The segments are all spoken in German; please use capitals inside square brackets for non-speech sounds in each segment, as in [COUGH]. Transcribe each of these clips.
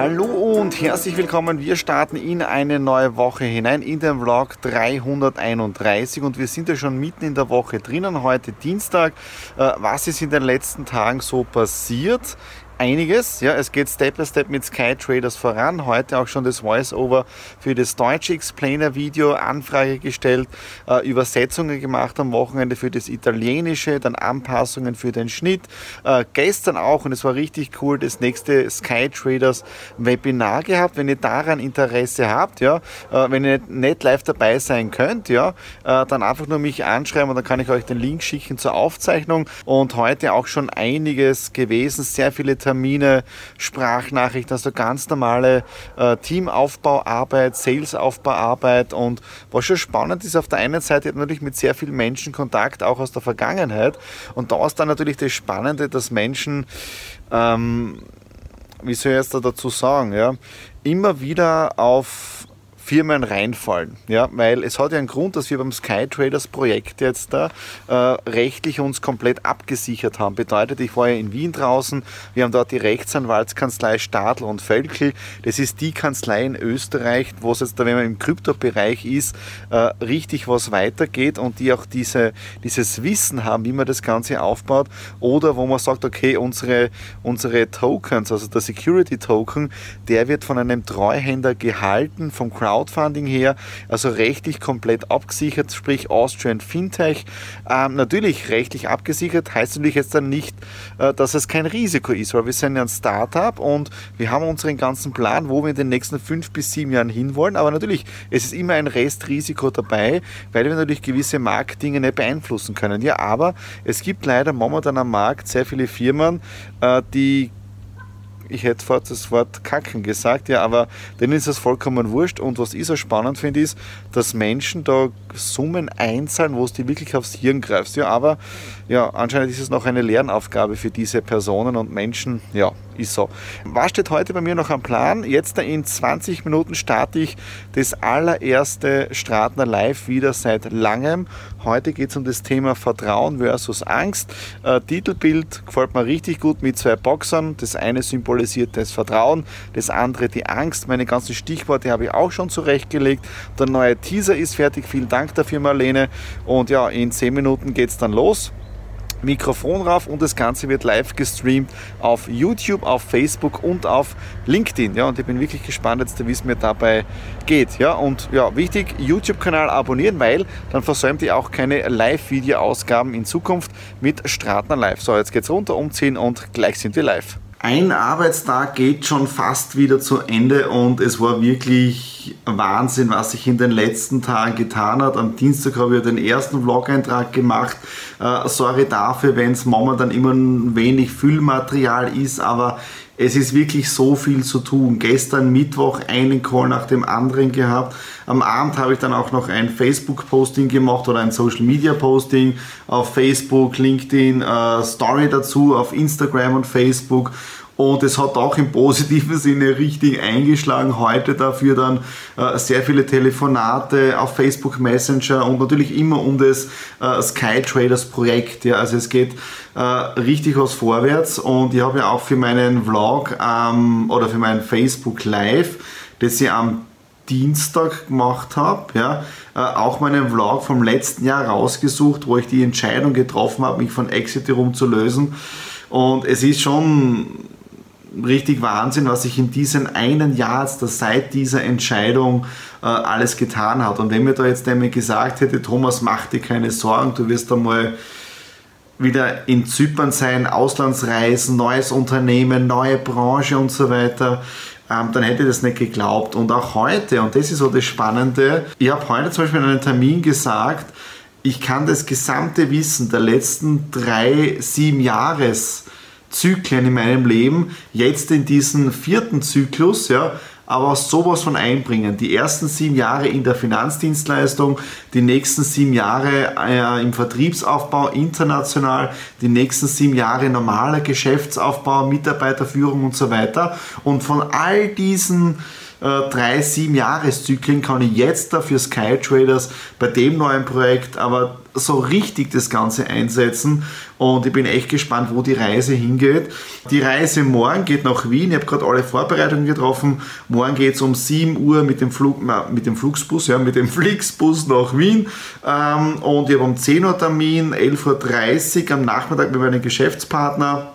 Hallo und herzlich willkommen. Wir starten in eine neue Woche hinein in den Vlog 331 und wir sind ja schon mitten in der Woche drinnen. Heute Dienstag. Äh, was ist in den letzten Tagen so passiert? Einiges. Ja, es geht Step by Step mit Sky Traders voran. Heute auch schon das Voice-Over für das deutsche Explainer-Video, Anfrage gestellt, äh, Übersetzungen gemacht am Wochenende für das italienische, dann Anpassungen für den Schnitt. Äh, gestern auch, und es war richtig cool, das nächste Sky Traders Webinar gehabt. Wenn ihr daran Interesse habt, ja, äh, wenn ihr nicht live dabei sein könnt, ja, äh, dann einfach nur mich anschreiben und dann kann ich euch den Link schicken zur Aufzeichnung. Und heute auch schon einiges gewesen, sehr viele Termine, Sprachnachrichten, also ganz normale äh, Teamaufbauarbeit, Salesaufbauarbeit. Und was schon spannend ist, auf der einen Seite natürlich mit sehr vielen Menschen Kontakt, auch aus der Vergangenheit. Und da ist dann natürlich das Spannende, dass Menschen ähm, wie soll ich jetzt da dazu sagen, ja, immer wieder auf Firmen reinfallen. Ja, weil es hat ja einen Grund, dass wir beim Sky Traders Projekt jetzt da äh, rechtlich uns komplett abgesichert haben. Bedeutet, ich war ja in Wien draußen, wir haben dort die Rechtsanwaltskanzlei Stadl und Völkel. Das ist die Kanzlei in Österreich, wo es jetzt, da, wenn man im Kryptobereich ist, äh, richtig was weitergeht und die auch diese, dieses Wissen haben, wie man das Ganze aufbaut. Oder wo man sagt, okay, unsere, unsere Tokens, also der Security Token, der wird von einem Treuhänder gehalten, vom Crowd Crowdfunding her, also rechtlich komplett abgesichert, sprich Austrian Fintech. Ähm, natürlich rechtlich abgesichert, heißt natürlich jetzt dann nicht, äh, dass es kein Risiko ist, weil wir sind ja ein Startup und wir haben unseren ganzen Plan, wo wir in den nächsten fünf bis sieben Jahren hinwollen. Aber natürlich, es ist immer ein Restrisiko dabei, weil wir natürlich gewisse Marktdinge nicht beeinflussen können. Ja, aber es gibt leider momentan am Markt sehr viele Firmen, äh, die ich hätte fast das Wort kacken gesagt, ja, aber denen ist es vollkommen wurscht. Und was ich so spannend finde, ist, dass Menschen da Summen einzahlen, wo es die wirklich aufs Hirn greifst. Ja, aber ja, anscheinend ist es noch eine Lernaufgabe für diese Personen und Menschen. Ja, ist so. Was steht heute bei mir noch am Plan? Jetzt in 20 Minuten starte ich das allererste Stratner Live wieder seit langem. Heute geht es um das Thema Vertrauen versus Angst. Äh, Titelbild gefällt mir richtig gut mit zwei Boxern. Das eine symbolisiert das Vertrauen, das andere die Angst. Meine ganzen Stichworte habe ich auch schon zurechtgelegt. Der neue Teaser ist fertig. Vielen Dank dafür, Marlene. Und ja, in 10 Minuten geht es dann los. Mikrofon rauf und das Ganze wird live gestreamt auf YouTube, auf Facebook und auf LinkedIn. Ja, und ich bin wirklich gespannt jetzt, wie es mir dabei geht. Ja, und ja, wichtig, YouTube-Kanal abonnieren, weil dann versäumt ihr auch keine Live-Video-Ausgaben in Zukunft mit Stratner Live. So, jetzt geht's runter, umziehen und gleich sind wir live. Ein Arbeitstag geht schon fast wieder zu Ende und es war wirklich Wahnsinn, was sich in den letzten Tagen getan hat. Am Dienstag habe ich den ersten Vlog-Eintrag gemacht. Äh, sorry dafür, wenn es momentan immer ein wenig Füllmaterial ist, aber es ist wirklich so viel zu tun. Gestern Mittwoch einen Call nach dem anderen gehabt. Am Abend habe ich dann auch noch ein Facebook-Posting gemacht oder ein Social-Media-Posting auf Facebook, LinkedIn, äh, Story dazu auf Instagram und Facebook. Und es hat auch im positiven Sinne richtig eingeschlagen. Heute dafür dann äh, sehr viele Telefonate auf Facebook Messenger und natürlich immer um das äh, Sky Traders Projekt. Ja. Also es geht äh, richtig was vorwärts und ich habe ja auch für meinen Vlog ähm, oder für meinen Facebook Live, das ich am Dienstag gemacht habe, ja, äh, auch meinen Vlog vom letzten Jahr rausgesucht, wo ich die Entscheidung getroffen habe, mich von Exiterum zu lösen. Und es ist schon richtig Wahnsinn, was sich in diesem einen Jahr seit dieser Entscheidung äh, alles getan hat. Und wenn mir da jetzt jemand gesagt hätte, Thomas, mach dir keine Sorgen, du wirst einmal wieder in Zypern sein, Auslandsreisen, neues Unternehmen, neue Branche und so weiter, ähm, dann hätte ich das nicht geglaubt. Und auch heute, und das ist so das Spannende, ich habe heute zum Beispiel in einem Termin gesagt, ich kann das gesamte Wissen der letzten drei, sieben Jahres Zyklen in meinem Leben jetzt in diesen vierten Zyklus, ja, aber sowas von einbringen. Die ersten sieben Jahre in der Finanzdienstleistung, die nächsten sieben Jahre äh, im Vertriebsaufbau international, die nächsten sieben Jahre normaler Geschäftsaufbau, Mitarbeiterführung und so weiter. Und von all diesen äh, drei, sieben Jahreszyklen kann ich jetzt dafür Sky Traders bei dem neuen Projekt, aber so richtig das Ganze einsetzen und ich bin echt gespannt, wo die Reise hingeht. Die Reise morgen geht nach Wien. Ich habe gerade alle Vorbereitungen getroffen. Morgen geht es um 7 Uhr mit dem, Flug, mit dem Flugsbus, ja, mit dem [LAUGHS] Flixbus nach Wien. Ähm, und ich habe um 10 Uhr Termin, 11.30 Uhr am Nachmittag mit meinem Geschäftspartner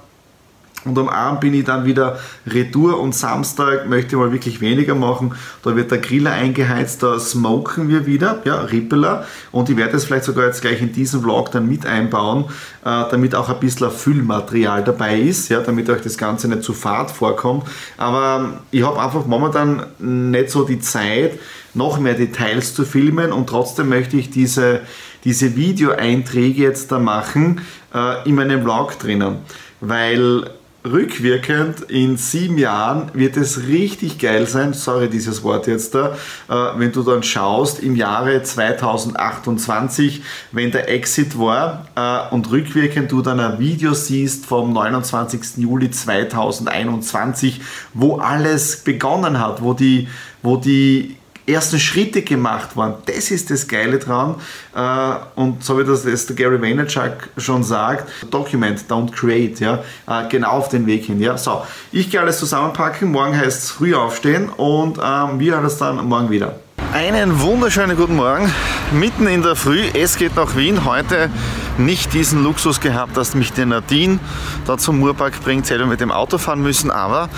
und am Abend bin ich dann wieder retour und Samstag möchte ich mal wirklich weniger machen. Da wird der Griller eingeheizt, da smoken wir wieder, ja, Rippeler. Und ich werde es vielleicht sogar jetzt gleich in diesen Vlog dann mit einbauen, äh, damit auch ein bisschen Füllmaterial dabei ist, ja, damit euch das Ganze nicht zu fad vorkommt. Aber ich habe einfach momentan nicht so die Zeit, noch mehr Details zu filmen und trotzdem möchte ich diese, diese Videoeinträge jetzt da machen äh, in meinem Vlog drinnen. Weil rückwirkend in sieben Jahren wird es richtig geil sein, sorry dieses Wort jetzt da, äh, wenn du dann schaust im Jahre 2028, wenn der Exit war äh, und rückwirkend du dann ein Video siehst vom 29. Juli 2021, wo alles begonnen hat, wo die, wo die ersten Schritte gemacht worden. Das ist das Geile dran. Äh, und so wie das, das der Gary Vaynerchuk schon sagt, Document, don't create. Ja? Genau auf den Weg hin. Ja? So, ich gehe alles zusammenpacken. Morgen heißt es früh aufstehen und ähm, wir hören uns dann morgen wieder. Einen wunderschönen guten Morgen, mitten in der Früh. Es geht nach Wien. Heute nicht diesen Luxus gehabt, dass mich der Nadine da zum Murpark bringt, selber mit dem Auto fahren müssen, aber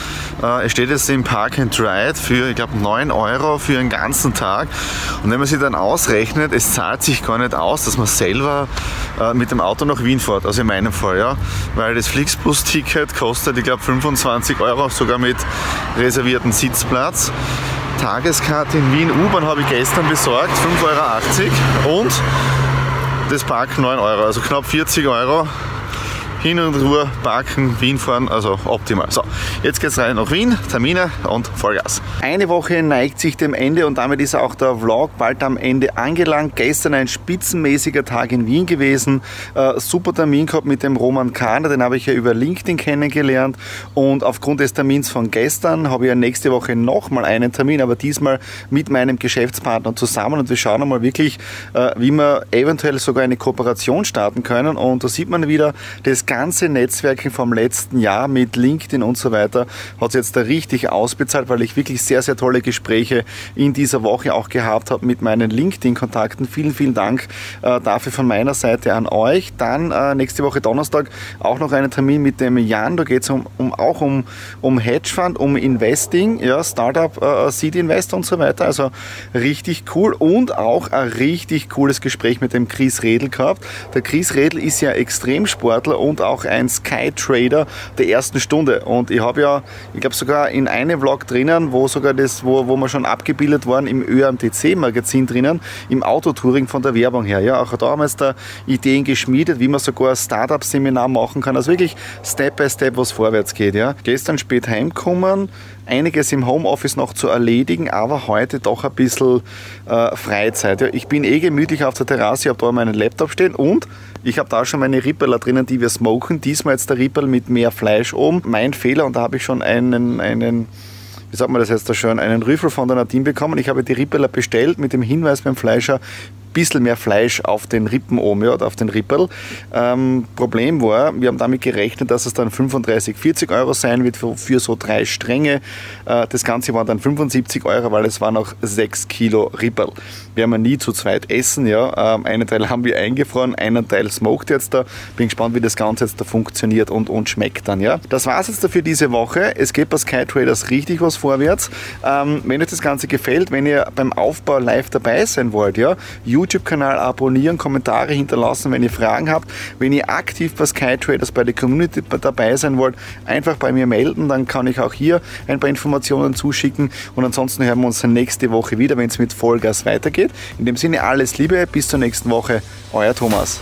äh, es steht jetzt im Park and Ride für, ich glaube, 9 Euro für einen ganzen Tag. Und wenn man sich dann ausrechnet, es zahlt sich gar nicht aus, dass man selber äh, mit dem Auto nach Wien fährt, also in meinem Fall, ja, weil das Flixbus-Ticket kostet, ich glaube, 25 Euro, sogar mit reservierten Sitzplatz. Tageskarte in Wien. U-Bahn habe ich gestern besorgt, 5,80 Euro und das Park 9 Euro, also knapp 40 Euro hin und Ruhe parken, Wien fahren, also optimal. So, jetzt geht's rein nach Wien, Termine und Vollgas. Eine Woche neigt sich dem Ende und damit ist auch der Vlog bald am Ende angelangt. Gestern ein spitzenmäßiger Tag in Wien gewesen. Äh, super Termin gehabt mit dem Roman Kahner, den habe ich ja über LinkedIn kennengelernt und aufgrund des Termins von gestern habe ich ja nächste Woche nochmal einen Termin, aber diesmal mit meinem Geschäftspartner zusammen und wir schauen einmal wirklich, äh, wie wir eventuell sogar eine Kooperation starten können und da sieht man wieder, das ganze Netzwerken vom letzten Jahr mit LinkedIn und so weiter hat es jetzt da richtig ausbezahlt, weil ich wirklich sehr, sehr tolle Gespräche in dieser Woche auch gehabt habe mit meinen LinkedIn-Kontakten. Vielen, vielen Dank äh, dafür von meiner Seite an euch. Dann äh, nächste Woche Donnerstag auch noch einen Termin mit dem Jan. Da geht es um, um, auch um, um Hedgefund, um Investing, ja, Startup, äh, Seed Invest und so weiter. Also richtig cool und auch ein richtig cooles Gespräch mit dem Chris Redl gehabt. Der Chris Redl ist ja Extremsportler und auch ein Sky Trader der ersten Stunde. Und ich habe ja, ich glaube sogar in einem Vlog drinnen, wo sogar das, wo, wo wir schon abgebildet waren im ÖMTC-Magazin drinnen, im Autotouring von der Werbung her. Ja, auch da haben wir jetzt da Ideen geschmiedet, wie man sogar ein Startup-Seminar machen kann. Also wirklich Step by Step, was vorwärts geht. Ja. Gestern spät heimgekommen, einiges im Homeoffice noch zu erledigen, aber heute doch ein bisschen äh, Freizeit. Ja, ich bin eh gemütlich auf der Terrasse, ich habe da meinen Laptop stehen und ich habe da schon meine Rippeler drinnen, die wir smoken. Diesmal jetzt der Rippel mit mehr Fleisch oben. Mein Fehler und da habe ich schon einen, einen wie sagt man das jetzt da schon, einen Rüffel von der Nadine bekommen. Ich habe die Rippeler bestellt mit dem Hinweis beim Fleischer, bisschen mehr Fleisch auf den Rippen oben ja, auf den Rippel. Ähm, Problem war, wir haben damit gerechnet, dass es dann 35, 40 Euro sein wird für, für so drei Stränge. Äh, das Ganze waren dann 75 Euro, weil es waren noch 6 Kilo Rippel. Wir haben ja nie zu zweit essen. Ja. Ähm, einen Teil haben wir eingefroren, einen Teil smoked jetzt da. Bin gespannt, wie das Ganze jetzt da funktioniert und, und schmeckt dann. Ja. Das war es jetzt dafür diese Woche. Es geht bei Sky Traders richtig was vorwärts. Ähm, wenn euch das Ganze gefällt, wenn ihr beim Aufbau live dabei sein wollt, ja, YouTube-Kanal abonnieren, Kommentare hinterlassen, wenn ihr Fragen habt. Wenn ihr aktiv bei SkyTraders bei der Community dabei sein wollt, einfach bei mir melden, dann kann ich auch hier ein paar Informationen zuschicken und ansonsten hören wir uns nächste Woche wieder, wenn es mit Vollgas weitergeht. In dem Sinne alles Liebe, bis zur nächsten Woche, euer Thomas.